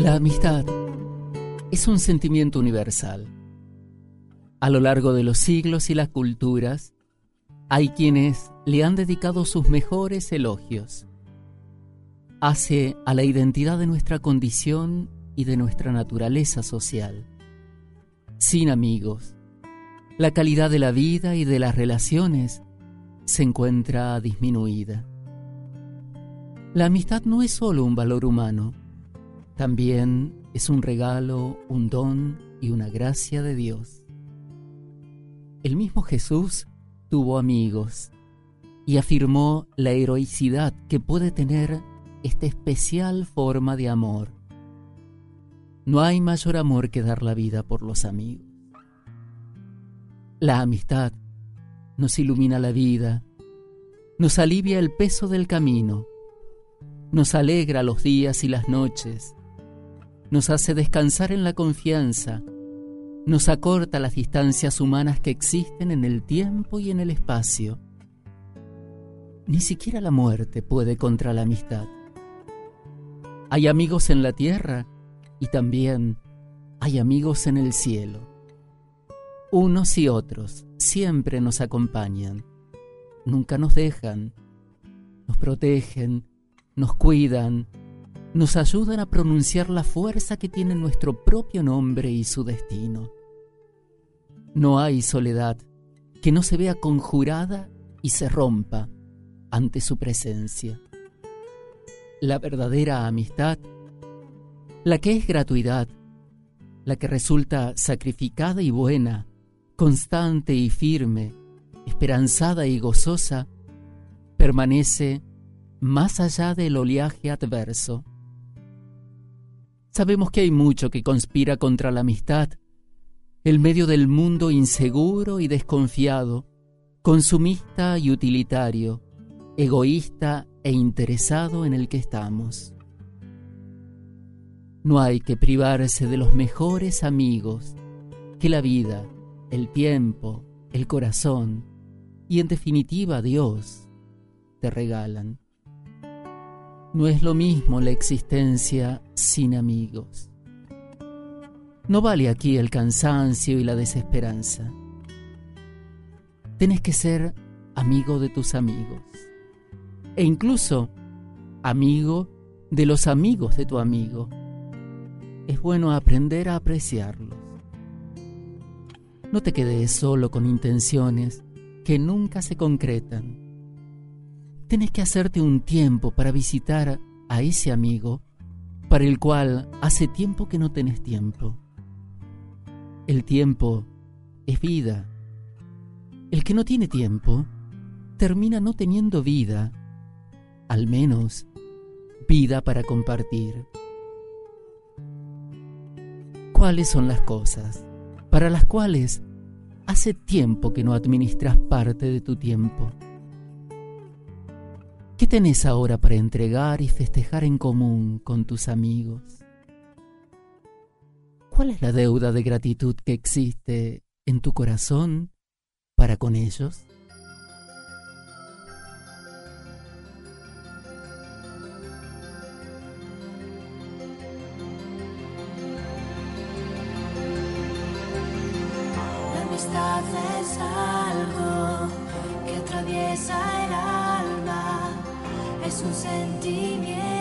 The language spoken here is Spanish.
La amistad es un sentimiento universal. A lo largo de los siglos y las culturas, hay quienes le han dedicado sus mejores elogios. Hace a la identidad de nuestra condición y de nuestra naturaleza social. Sin amigos, la calidad de la vida y de las relaciones se encuentra disminuida. La amistad no es solo un valor humano, también es un regalo, un don y una gracia de Dios. El mismo Jesús tuvo amigos y afirmó la heroicidad que puede tener esta especial forma de amor. No hay mayor amor que dar la vida por los amigos. La amistad nos ilumina la vida, nos alivia el peso del camino, nos alegra los días y las noches, nos hace descansar en la confianza, nos acorta las distancias humanas que existen en el tiempo y en el espacio. Ni siquiera la muerte puede contra la amistad. Hay amigos en la tierra y también hay amigos en el cielo. Unos y otros siempre nos acompañan, nunca nos dejan, nos protegen, nos cuidan, nos ayudan a pronunciar la fuerza que tiene nuestro propio nombre y su destino. No hay soledad que no se vea conjurada y se rompa ante su presencia. La verdadera amistad, la que es gratuidad, la que resulta sacrificada y buena, constante y firme, esperanzada y gozosa, permanece más allá del oleaje adverso Sabemos que hay mucho que conspira contra la amistad, el medio del mundo inseguro y desconfiado, consumista y utilitario, egoísta e interesado en el que estamos. No hay que privarse de los mejores amigos que la vida, el tiempo, el corazón y en definitiva Dios te regalan. No es lo mismo la existencia sin amigos. No vale aquí el cansancio y la desesperanza. Tienes que ser amigo de tus amigos. E incluso amigo de los amigos de tu amigo. Es bueno aprender a apreciarlos. No te quedes solo con intenciones que nunca se concretan Tienes que hacerte un tiempo para visitar a ese amigo para el cual hace tiempo que no tenés tiempo. El tiempo es vida. El que no tiene tiempo termina no teniendo vida, al menos vida para compartir. ¿Cuáles son las cosas para las cuales hace tiempo que no administras parte de tu tiempo? ¿Qué tenés ahora para entregar y festejar en común con tus amigos? ¿Cuál es la deuda de gratitud que existe en tu corazón para con ellos? La amistad es algo que atraviesa el alma es un sentimiento